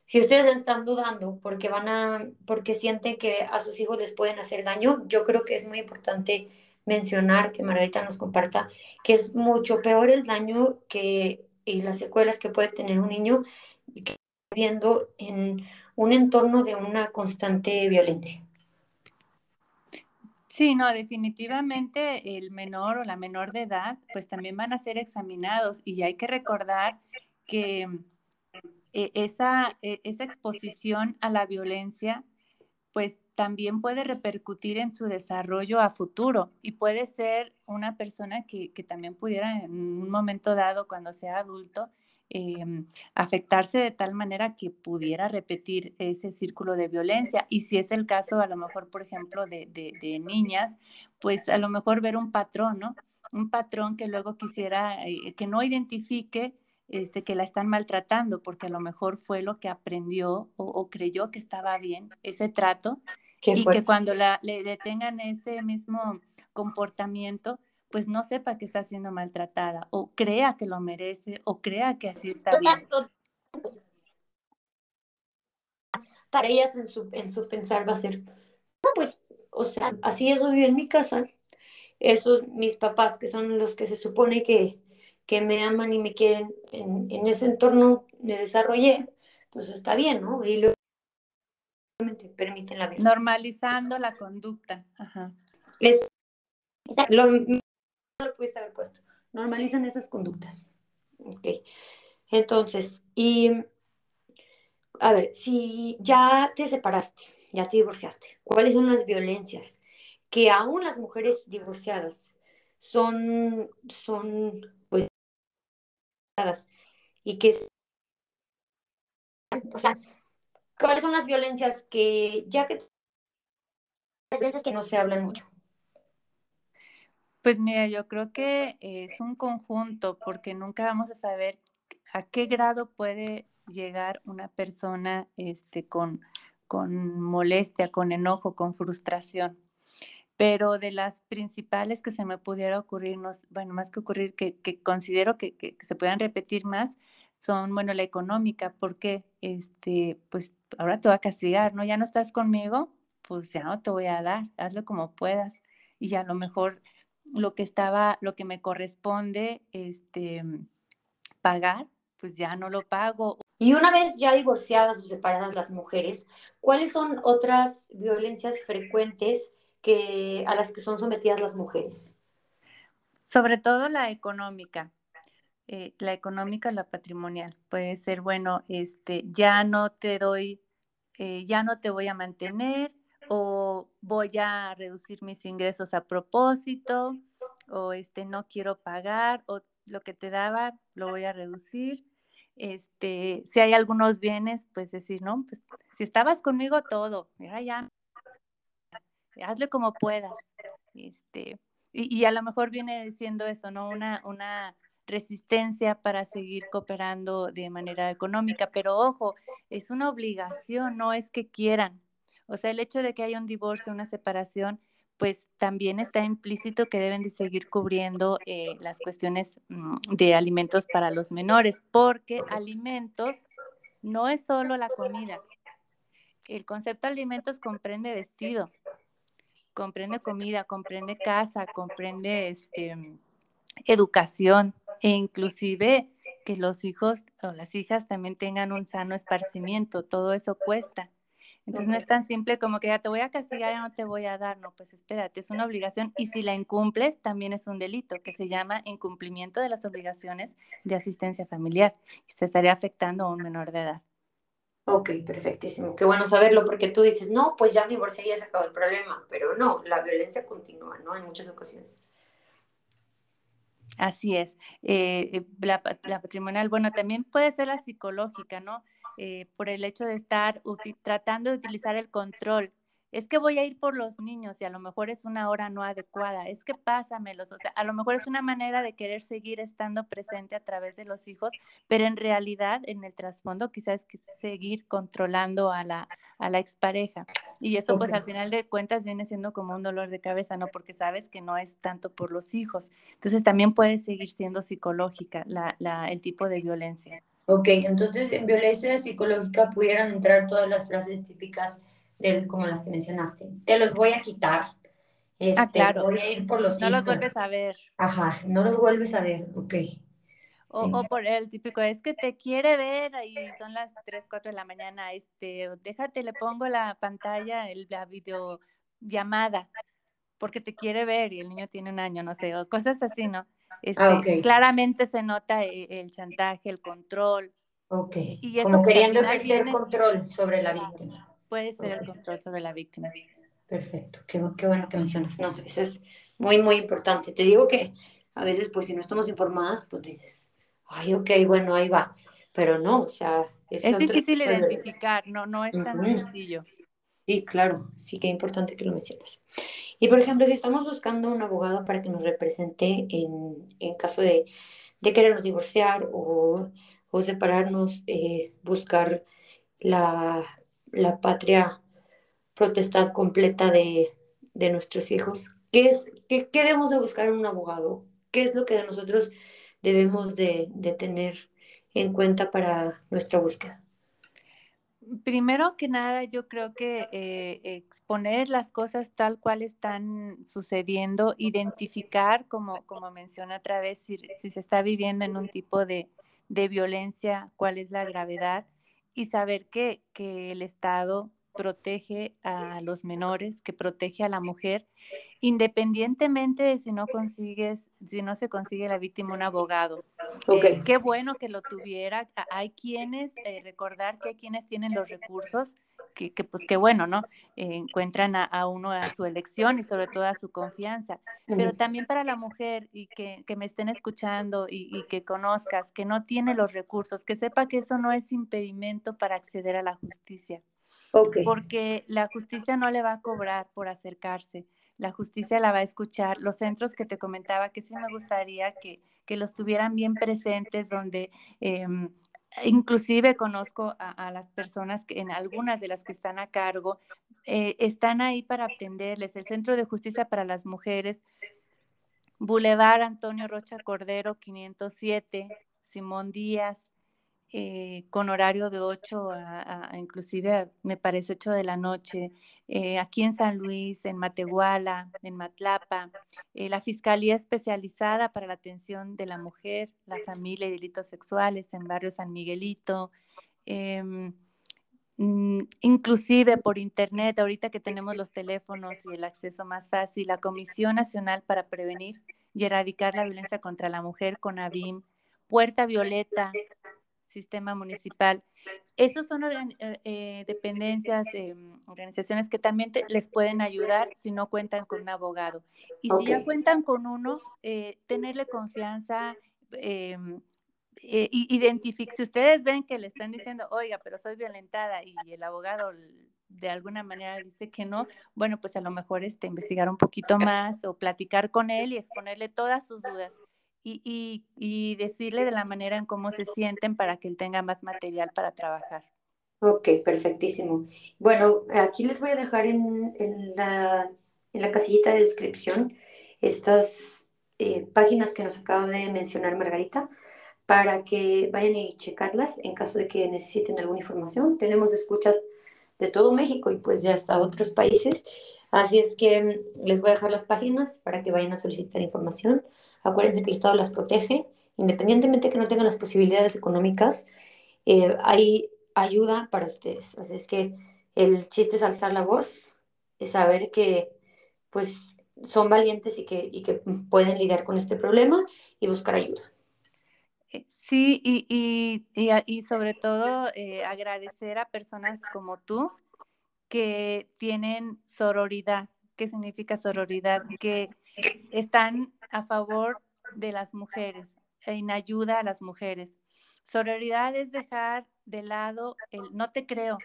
si ustedes están dudando porque van a, porque sienten que a sus hijos les pueden hacer daño, yo creo que es muy importante mencionar, que Margarita nos comparta, que es mucho peor el daño que, y las secuelas que puede tener un niño viviendo en un entorno de una constante violencia. Sí, no, definitivamente el menor o la menor de edad, pues también van a ser examinados y hay que recordar que eh, esa, e, esa exposición a la violencia, pues también puede repercutir en su desarrollo a futuro y puede ser una persona que, también pudiera en un momento dado, cuando sea adulto, em, afectarse de tal manera que pudiera repetir ese círculo de violencia. Y si es el caso, a lo mejor, por ejemplo, de, niñas, pues a lo mejor ver un patrón, ¿no? Un patrón que luego quisiera, eh, que no identifique este, que la están maltratando, porque a lo mejor fue lo que aprendió o creyó que estaba bien ese trato y que cuando la, le detengan ese mismo comportamiento, pues no sepa que está siendo maltratada o crea que lo merece o crea que así está bien. Para ellas en su, en su pensar va a ser, no, pues, o sea, así es obvio en mi casa. Esos mis papás, que son los que se supone que, que me aman y me quieren en, en ese entorno me desarrollé, pues está bien, ¿no? Y luego permiten la Normalizando la conducta. Ajá. Es, lo, lo pudiste haber puesto. Normalizan esas conductas. Ok. Entonces, y a ver, si ya te separaste, ya te divorciaste, ¿cuáles son las violencias que aún las mujeres divorciadas son, son pues, y que, o sea, ¿Cuáles son las violencias que ya que las veces que no se hablan mucho? Pues mira, yo creo que es un conjunto porque nunca vamos a saber a qué grado puede llegar una persona este, con, con molestia, con enojo, con frustración. Pero de las principales que se me pudiera ocurrir, bueno, más que ocurrir, que, considero que, que, se puedan repetir más, son, bueno, la económica, porque, este, pues ahora te voy a castigar, ¿no? Ya no estás conmigo, pues ya no te voy a dar, hazlo como puedas. Y a lo mejor lo que estaba, lo que me corresponde, este, pagar, pues ya no lo pago. Y una vez ya divorciadas o separadas las mujeres, ¿cuáles son otras violencias frecuentes que, a las que son sometidas las mujeres? Sobre todo la económica. Eh, la económica, la patrimonial. Puede ser, bueno, este, ya no te doy, eh, ya no te voy a mantener o voy a reducir mis ingresos a propósito o este, no quiero pagar o lo que te daba lo voy a reducir. Este, si hay algunos bienes, pues decir, no, pues si estabas conmigo todo, mira ya. hazle como puedas. Este, y, y, a lo mejor viene diciendo eso, ¿no? Una, una resistencia para seguir cooperando de manera económica, pero ojo, es una obligación, no es que quieran. O sea, el hecho de que haya un divorcio, una separación, pues también está implícito que deben de seguir cubriendo eh, las cuestiones mm, de alimentos para los menores, porque alimentos no es solo la comida. El concepto alimentos comprende vestido, comprende comida, comprende casa, comprende este, educación e inclusive que los hijos o las hijas también tengan un sano esparcimiento. Todo eso cuesta. Entonces no es tan simple como que ya te voy a castigar y no te voy a dar, no, pues espérate, es una obligación y si la incumples también es un delito que se llama incumplimiento de las obligaciones de asistencia familiar y se estaría afectando a un menor de edad. Ok, perfectísimo. Qué bueno saberlo porque tú dices, no, pues ya mi divorcié y ya se acabó el problema, pero no, la violencia continúa, ¿no? En muchas ocasiones. Así es. Eh, eh, la, la, patrimonial, bueno, también puede ser la psicológica, ¿no? Eh, por el hecho de estar tratando de utilizar el control. Es que voy a ir por los niños y a lo mejor es una hora no adecuada. Es que pásamelos. O sea, a lo mejor es una manera de querer seguir estando presente a través de los hijos, pero en realidad, en el trasfondo, quizás es seguir controlando a la, a la expareja. Y eso, pues al final de cuentas, viene siendo como un dolor de cabeza, ¿no? Porque sabes que no es tanto por los hijos. Entonces, también puede seguir siendo psicológica la, la, el tipo de violencia. Ok, entonces en violencia psicológica pudieran entrar todas las frases típicas de, como las que mencionaste. Te los voy a quitar. ah, este, claro. Voy a ir por los No los vuelves a ver. Ajá, no los vuelves a ver, ok. O, por el típico, es que te quiere ver y son las 3, 4 de la mañana, este, déjate, le pongo la pantalla, el, la videollamada, porque te quiere ver y el niño tiene un año, no sé, o cosas así, ¿no? Ah, este, claramente se nota e, el, chantaje, el control. Ok. Y Como queriendo ejercer control sobre la víctima. Puede ser el control sobre la víctima. Perfecto, qué, qué, bueno que mencionas. No, eso es muy, muy importante. Te digo que a veces, pues, si no estamos informadas, pues dices, ay, ok, bueno, ahí va. Pero no, o sea... Es, es difícil identificar, no, no es tan sencillo. Sí, claro, sí que es importante que lo menciones. Y por ejemplo, si estamos buscando un abogado para que nos represente en, en caso de, de, querernos divorciar o, o separarnos, eh, buscar la, la, patria protestad completa de, de nuestros hijos, ¿qué, es, qué, qué, debemos de buscar en un abogado? ¿Qué es lo que nosotros debemos de, de tener en cuenta para nuestra búsqueda? Primero que nada, yo creo que eh, exponer las cosas tal cual están sucediendo, identificar, como, como otra vez, si, se está viviendo en un tipo de, de, violencia, cuál es la gravedad y saber que, que el Estado protege a los menores, que protege a la mujer, independientemente de si no consigues, si no se consigue la víctima un abogado. Eh, qué bueno que lo tuviera. Hay quienes, eh, recordar que hay quienes tienen los recursos, que, que pues qué bueno, ¿no? Eh, encuentran a, uno a su elección y sobre todo a su confianza. Pero también para la mujer y que, que me estén escuchando y, y, que conozcas que no tiene los recursos, que sepa que eso no es impedimento para acceder a la justicia. Porque la justicia no le va a cobrar por acercarse, la justicia la va a escuchar. Los centros que te comentaba, que sí me gustaría que, que los tuvieran bien presentes, donde em, inclusive conozco a, las personas, que en algunas de las que están a cargo, eh, están ahí para atenderles. El Centro de Justicia para las Mujeres, Boulevard Antonio Rocha Cordero, 507, Simón Díaz, eh, con horario de 8 a, inclusive me parece 8 de la noche, eh, aquí en San Luis, en Matehuala, en Matlapa, eh, la Fiscalía Especializada para la Atención de la Mujer, la Familia y Delitos Sexuales en Barrio San Miguelito, em, mm, inclusive por internet, ahorita que tenemos los teléfonos y el acceso más fácil, la Comisión Nacional para Prevenir y Erradicar la Violencia contra la Mujer, con ABIM, Puerta Violeta, sistema municipal. Esos son eh, eh, dependencias, em, organizaciones que también les pueden ayudar si no cuentan con un abogado. Y si ya cuentan con uno, eh, tenerle confianza, em, identificar, si ustedes ven que le están diciendo, oiga, pero soy violentada y el abogado de alguna manera dice que no, bueno, pues a lo mejor este, investigar un poquito más o platicar con él y exponerle todas sus dudas y, y, decirle de la manera en cómo se sienten para que él tenga más material para trabajar. Ok, perfectísimo. Bueno, aquí les voy a dejar en, en, la, en la, casillita de descripción estas eh, páginas que nos acaba de mencionar Margarita para que vayan y checarlas en caso de que necesiten alguna información. Tenemos escuchas de todo México y pues ya hasta otros países. Así es que mm, les voy a dejar las páginas para que vayan a solicitar información. Acuérdense que el Estado las protege, independientemente que no tengan las posibilidades económicas, eh, hay ayuda para ustedes. Así es que el chiste es alzar la voz, es saber que pues son valientes y que, y que pueden lidiar con este problema y buscar ayuda. Eh, sí, y, y, y, sobre todo eh, agradecer a personas como tú que tienen sororidad. ¿Qué significa sororidad? Que están a favor de las mujeres, en ayuda a las mujeres. Sororidad es dejar de lado el no te creo,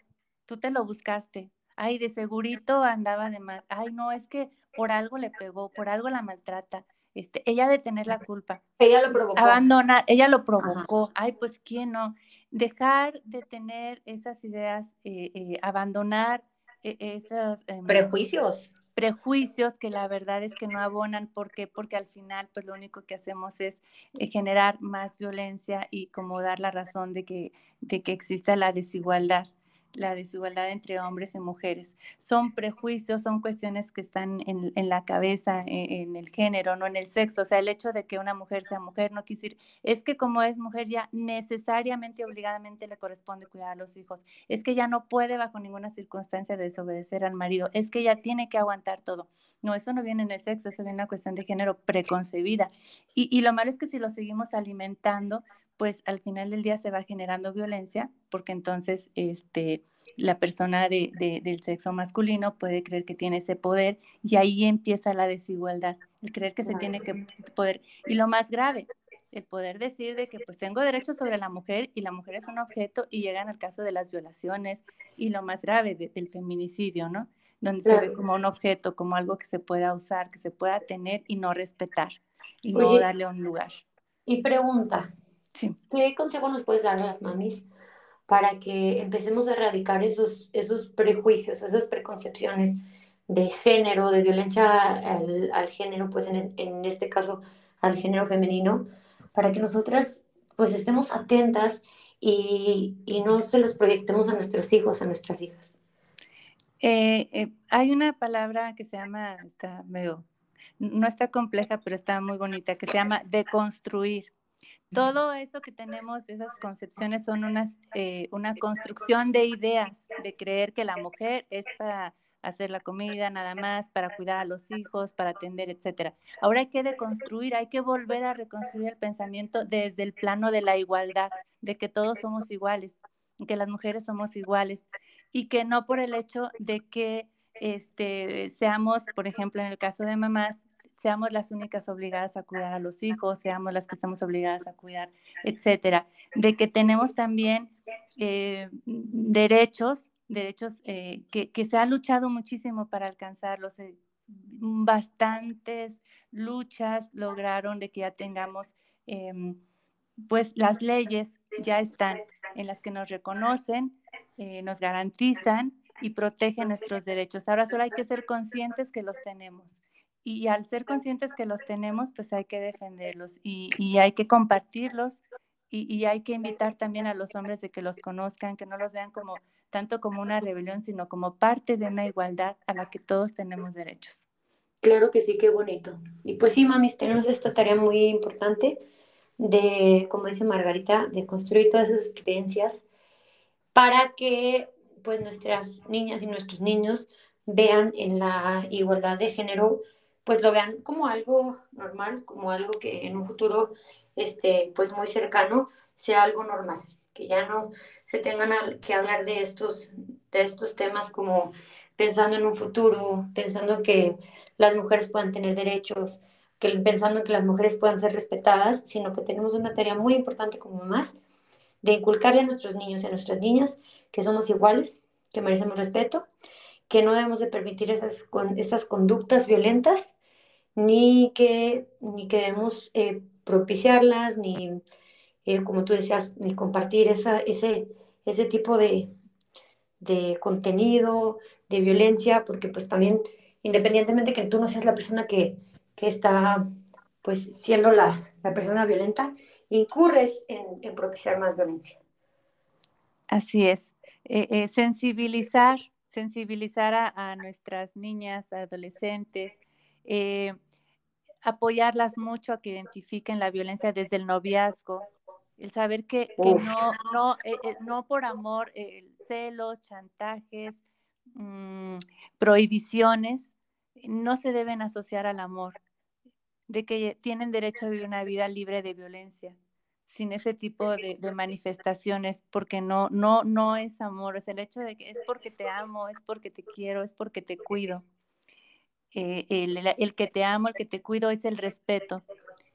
tú te lo buscaste. Ay, de segurito andaba de más. Ay, no, es que por algo le pegó, por algo la maltrata. Este, ella de tener la culpa. Ella lo provocó. Abandona, ella lo provocó. Ay, pues quién no. Dejar de tener esas ideas, eh, eh, abandonar e, esos em, prejuicios. Prejuicios que la verdad es que no abonan. ¿Por qué? Porque al final, pues lo único que hacemos es eh, generar más violencia y como dar la razón de que, de que exista la desigualdad la desigualdad entre hombres y mujeres. Son prejuicios, son cuestiones que están en, la cabeza, e, en, el género, no en el sexo. O sea, el hecho de que una mujer sea mujer no quiere decir, es que como es mujer ya necesariamente, obligadamente le corresponde cuidar a los hijos. Es que ya no puede bajo ninguna circunstancia desobedecer al marido. Es que ya tiene que aguantar todo. No, eso no viene en el sexo, eso viene en una cuestión de género preconcebida. Y, y lo malo es que si lo seguimos alimentando, pues al final del día se va generando violencia, porque entonces este, la persona de, del sexo masculino puede creer que tiene ese poder y ahí empieza la desigualdad, el creer que se tiene que poder. Y lo más grave, el poder decir de que pues tengo derecho sobre la mujer y la mujer es un objeto y llegan al caso de las violaciones y lo más grave del feminicidio, ¿no? Donde se ve como un objeto, como algo que se pueda usar, que se pueda tener y no respetar y no darle un lugar. Y pregunta, ¿Qué consejo nos puedes dar a las mamis para que empecemos a erradicar esos, esos prejuicios, esas preconcepciones de género, de violencia al, género, pues en, en, este caso al género femenino, para que nosotras pues estemos atentas y, y no se los proyectemos a nuestros hijos, a nuestras hijas? Eh, eh, hay una palabra que se llama, está medio, no está compleja, pero está muy bonita, que se llama deconstruir todo eso que tenemos, esas concepciones son eh, una construcción de ideas, de creer que la mujer es para hacer la comida nada más, para cuidar a los hijos, para atender, etcétera. Ahora hay que deconstruir, hay que volver a reconstruir el pensamiento desde el plano de la igualdad, de que todos somos iguales, que las mujeres somos iguales y que no por el hecho de que este, seamos, por ejemplo, en el caso de mamás, seamos las únicas obligadas a cuidar a los hijos, seamos las que estamos obligadas a cuidar, etcétera. De que tenemos también eh, derechos, derechos eh, que, se ha luchado muchísimo para alcanzarlos. Eh, bastantes luchas lograron de que ya tengamos, em, pues las leyes ya están en las que nos reconocen, nos garantizan y protegen nuestros derechos. Ahora solo hay que ser conscientes que los tenemos y al ser conscientes que los tenemos, pues hay que defenderlos y, y hay que compartirlos y, y, hay que invitar también a los hombres de que los conozcan, que no los vean como tanto como una rebelión, sino como parte de una igualdad a la que todos tenemos derechos. Claro que sí, qué bonito. Y pues sí, mamis, tenemos esta tarea muy importante de, como dice Margarita, de construir todas esas creencias para que pues nuestras niñas y nuestros niños vean en la igualdad de género pues lo vean como algo normal, como algo que en un futuro, este, pues muy cercano, sea algo normal, que ya no se tengan que hablar de estos, de estos temas como pensando en un futuro, pensando que las mujeres puedan tener derechos, que, pensando que las mujeres puedan ser respetadas, sino que tenemos una tarea muy importante como más de inculcarle a nuestros niños y a nuestras niñas que somos iguales, que merecemos respeto, que no debemos de permitir esas, esas conductas violentas, ni que, ni que debemos eh, propiciarlas, ni, eh, como tú decías, ni compartir esa, ese, ese tipo de, de contenido, de violencia, porque pues también, independientemente que tú no seas la persona que, que está pues siendo la, la persona violenta, incurres en, propiciar más violencia. Así es. Eh, eh, sensibilizar, sensibilizar a, nuestras niñas, adolescentes, apoyarlas mucho a que identifiquen la violencia desde el noviazgo, el saber que, que no, no, no por amor, celos, chantajes, mmm, prohibiciones, no se deben asociar al amor de que tienen derecho a vivir una vida libre de violencia, sin ese tipo de, de, manifestaciones, porque no, no, no es amor, es el hecho de que es porque te amo, es porque te quiero, es porque te cuido. Eh, el, el, que te amo, el que te cuido es el respeto,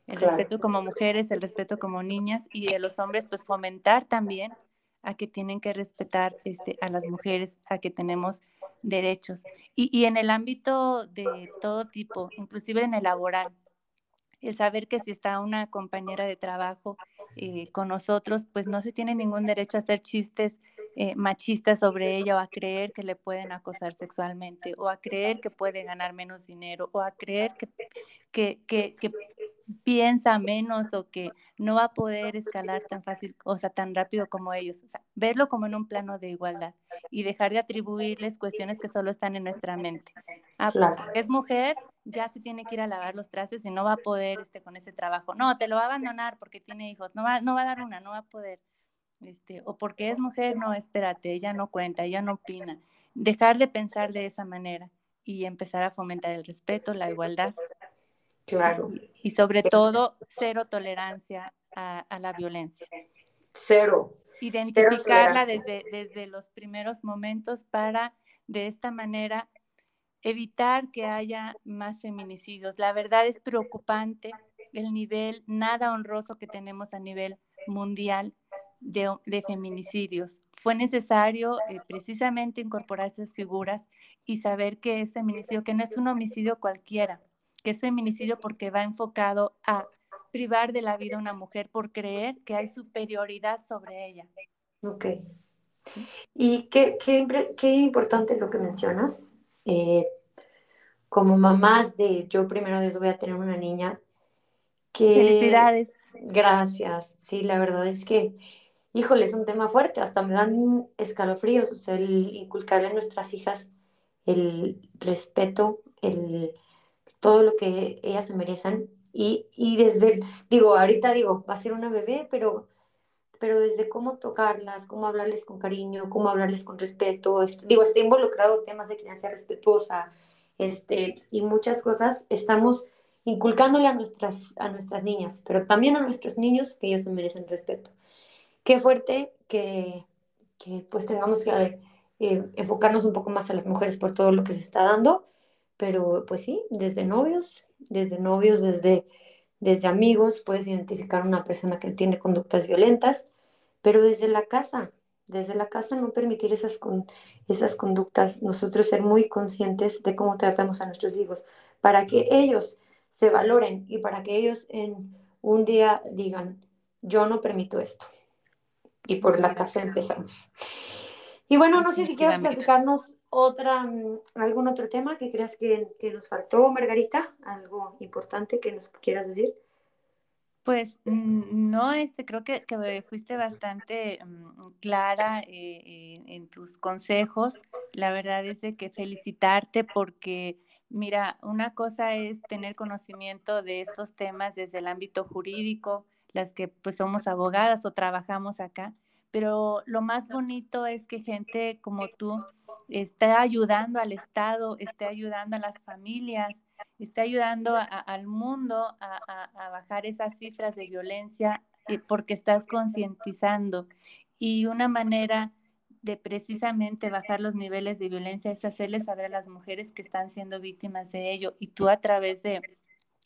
el claro. respeto como mujeres, el respeto como niñas y de los hombres, pues fomentar también a que tienen que respetar este, a las mujeres, a que tenemos derechos. Y, y en el ámbito de todo tipo, inclusive en el laboral, el saber que si está una compañera de trabajo eh, con nosotros, pues no se tiene ningún derecho a hacer chistes eh, machistas sobre ella o a creer que le pueden acosar sexualmente o a creer que puede ganar menos dinero o a creer que, que, que, que piensa menos o que no va a poder escalar tan fácil, o sea, tan rápido como ellos. O sea, verlo como en un plano de igualdad y dejar de atribuirles cuestiones que solo están en nuestra mente. Ah, claro. es mujer, ya se tiene que ir a lavar los trastes y no va a poder este, con ese trabajo. No, te lo va a abandonar porque tiene hijos, no va, no va a dar una, no va a poder. Este, o porque es mujer, no, espérate, ella no cuenta, ella no opina. Dejar de pensar de esa manera y empezar a fomentar el respeto, la igualdad. Claro. Y sobre todo, cero tolerancia a, a la violencia. Cero. Identificarla cero desde, desde los primeros momentos para de esta manera evitar que haya más feminicidios. La verdad es preocupante el nivel nada honroso que tenemos a nivel mundial de, de feminicidios. Fue necesario eh, precisamente incorporar esas figuras y saber que es feminicidio, que no es un homicidio cualquiera, que es feminicidio porque va enfocado a privar de la vida a una mujer por creer que hay superioridad sobre ella. Ok. Y qué, qué, qué importante lo que mencionas. Eh, como mamás de yo primero Dios voy a tener una niña que... Felicidades. Gracias. Sí, la verdad es que, híjole, es un tema fuerte. Hasta me dan escalofríos. O sea, el inculcarle a nuestras hijas el respeto, el todo lo que ellas se merecen. Y, y desde, digo, ahorita digo, va a ser una bebé, pero, pero desde cómo tocarlas, cómo hablarles con cariño, cómo hablarles con respeto, este, digo, está involucrado temas de crianza respetuosa, este, y muchas cosas, estamos inculcándole a nuestras, a nuestras niñas, pero también a nuestros niños que ellos se merecen respeto. Qué fuerte que, que pues tengamos que eh, enfocarnos un poco más a las mujeres por todo lo que se está dando pero pues sí, desde novios, desde novios, desde, desde amigos, puedes identificar una persona que tiene conductas violentas, pero desde la casa, desde la casa no permitir esas, con, esas conductas, nosotros ser muy conscientes de cómo tratamos a nuestros hijos, para que ellos se valoren y para que ellos en un día digan, yo no permito esto. Y por la casa empezamos. Y bueno, no sé si quieres platicarnos otra, mm, algún otro tema que creas que, que, nos faltó, Margarita, algo importante que nos quieras decir. Pues mm, no, este, creo que, que fuiste bastante um, clara eh, en tus consejos. La verdad es de que felicitarte porque, mira, una cosa es tener conocimiento de estos temas desde el ámbito jurídico, las que pues somos abogadas o trabajamos acá, pero lo más bonito es que gente como tú está ayudando al Estado, está ayudando a las familias, está ayudando a, al mundo a, a, bajar esas cifras de violencia eh, porque estás concientizando. Y una manera de precisamente bajar los niveles de violencia es hacerles saber a las mujeres que están siendo víctimas de ello. Y tú a través de,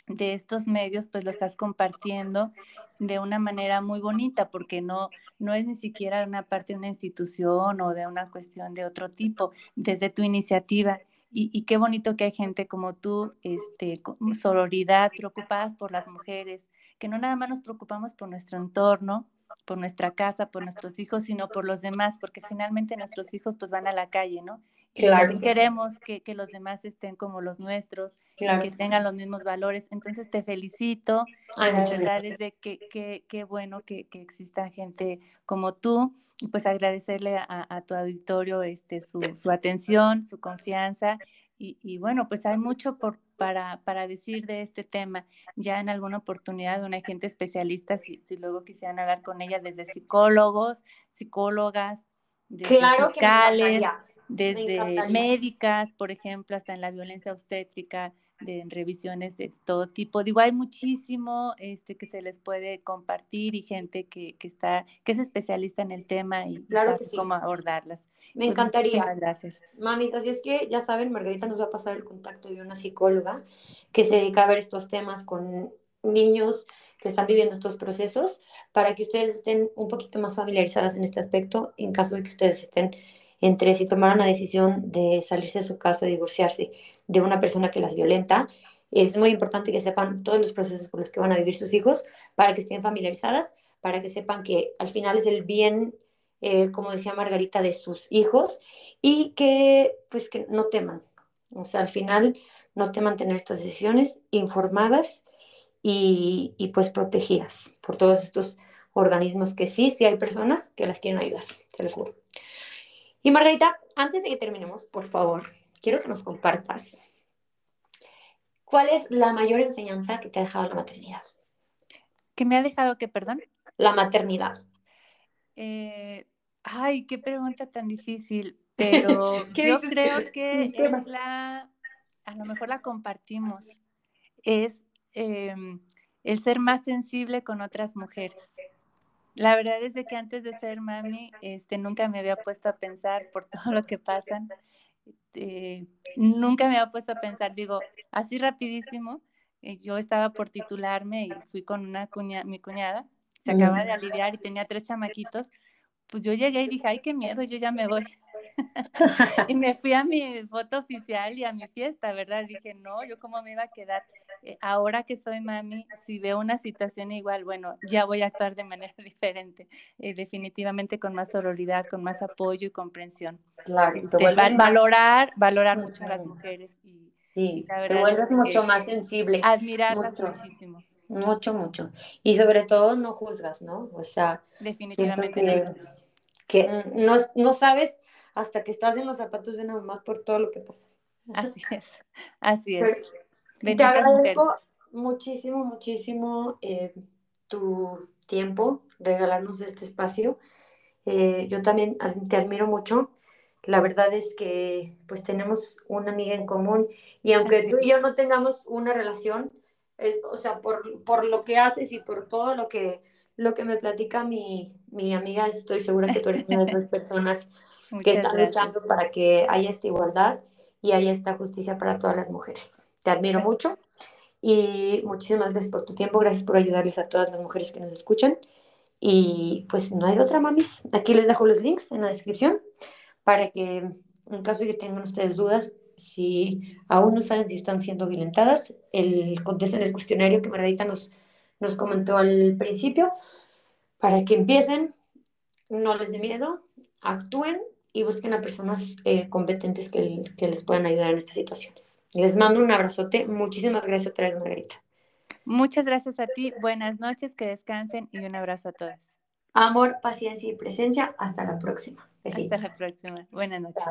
de estos medios, pues lo estás compartiendo de una manera muy bonita, porque no, no es ni siquiera una parte de una institución o de una cuestión de otro tipo, desde tu iniciativa. Y, qué bonito que hay gente como tú, este, con sororidad, preocupadas por las mujeres, que no nada más nos preocupamos por nuestro entorno, por nuestra casa, por nuestros hijos, sino por los demás, porque finalmente nuestros hijos pues van a la calle, ¿no? Claro. queremos que, que, los demás estén como los nuestros, que, tengan los mismos valores. Entonces te felicito. la verdad es de que qué bueno que, que, exista gente como tú. Y pues agradecerle a, a, tu auditorio este, su, su atención, su confianza. Y, y, bueno, pues hay mucho por, para, para, decir de este tema. Ya en alguna oportunidad una gente especialista, si, si luego quisieran hablar con ella desde psicólogos, psicólogas, desde fiscales, desde médicas, por ejemplo, hasta en la violencia obstétrica, de revisiones de todo tipo. Digo, hay muchísimo este, que se les puede compartir y gente que, que está, que es especialista en el tema y claro sabe cómo abordarlas. Me pues, encantaría. Gracias. Mamis, así es que ya saben, Margarita nos va a pasar el contacto de una psicóloga que se dedica a ver estos temas con niños que están viviendo estos procesos para que ustedes estén un poquito más familiarizadas en este aspecto en caso de que ustedes estén entre si tomaron la decisión de salirse de su casa, divorciarse de una persona que las violenta, es muy importante que sepan todos los procesos por los que van a vivir sus hijos para que estén familiarizadas, para que sepan que al final es el bien, eh, como decía Margarita, de sus hijos y que pues que no teman. O sea, al final no teman tener estas decisiones informadas y, y pues protegidas por todos estos organismos que sí, sí hay personas que las quieren ayudar, se los juro. Y Margarita, antes de que terminemos, por favor, quiero que nos compartas cuál es la mayor enseñanza que te ha dejado la maternidad. ¿Qué me ha dejado qué, perdón? La maternidad. Eh, ay, qué pregunta tan difícil, (laughs) pero yo creo que es la, a lo mejor la compartimos, es em, el ser más sensible con otras mujeres. La verdad es de que antes de ser mami, este, nunca me había puesto a pensar por (laughs) todo lo que pasan. Eh, nunca me había puesto a pensar, digo, así rapidísimo. Eh, yo estaba por titularme y fui con una cuña, mi cuñada, se acaba de aliviar y tenía tres chamaquitos. Pues yo llegué y dije, ay, qué miedo, yo ya me voy. (laughs) y me fui a mi foto oficial y a mi fiesta, ¿verdad? Dije, no, yo cómo me iba a quedar. Eh, ahora que soy mami, si veo una situación igual, bueno, ya voy a actuar de manera (laughs) diferente, eh, definitivamente con más sororidad, con más apoyo y comprensión. Claro, este, valorar, valorar mucho a las mujeres y, sí, te vuelves mucho más sensible. Admirarlas muchísimo. Mucho, mucho. Y sobre todo no juzgas, ¿no? O sea, definitivamente que, que no, no sabes hasta que estás en los zapatos de una mamá por todo lo que pasa. Así es, así es. te agradezco muchísimo, muchísimo eh, tu tiempo, regalarnos este espacio. Eh, yo también te admiro mucho. La verdad es que pues tenemos una amiga en común y aunque tú y yo no tengamos una relación, eh, o sea, por, por lo que haces y por todo lo que, lo que me platica mi, mi amiga, estoy segura que tú eres una de las (laughs) personas que están luchando para que haya esta igualdad y haya esta justicia para todas las mujeres. Te admiro mucho y muchísimas gracias por tu tiempo, gracias por ayudarles a todas las mujeres que nos escuchan. Y pues no hay otra, mamis. Aquí les dejo los links en la descripción para que en caso de que tengan ustedes dudas, si aún no saben si están siendo violentadas, el, contesten el cuestionario que Maradita nos, nos comentó al principio, para que empiecen, no les dé miedo, actúen y busquen a personas eh, competentes que, que, les puedan ayudar en estas situaciones. Les mando un abrazote. Muchísimas gracias otra vez, Margarita. Muchas gracias a ti. Buenas noches, que descansen y un abrazo a todas. Amor, paciencia y presencia. Hasta la próxima. Hasta la próxima. Buenas noches.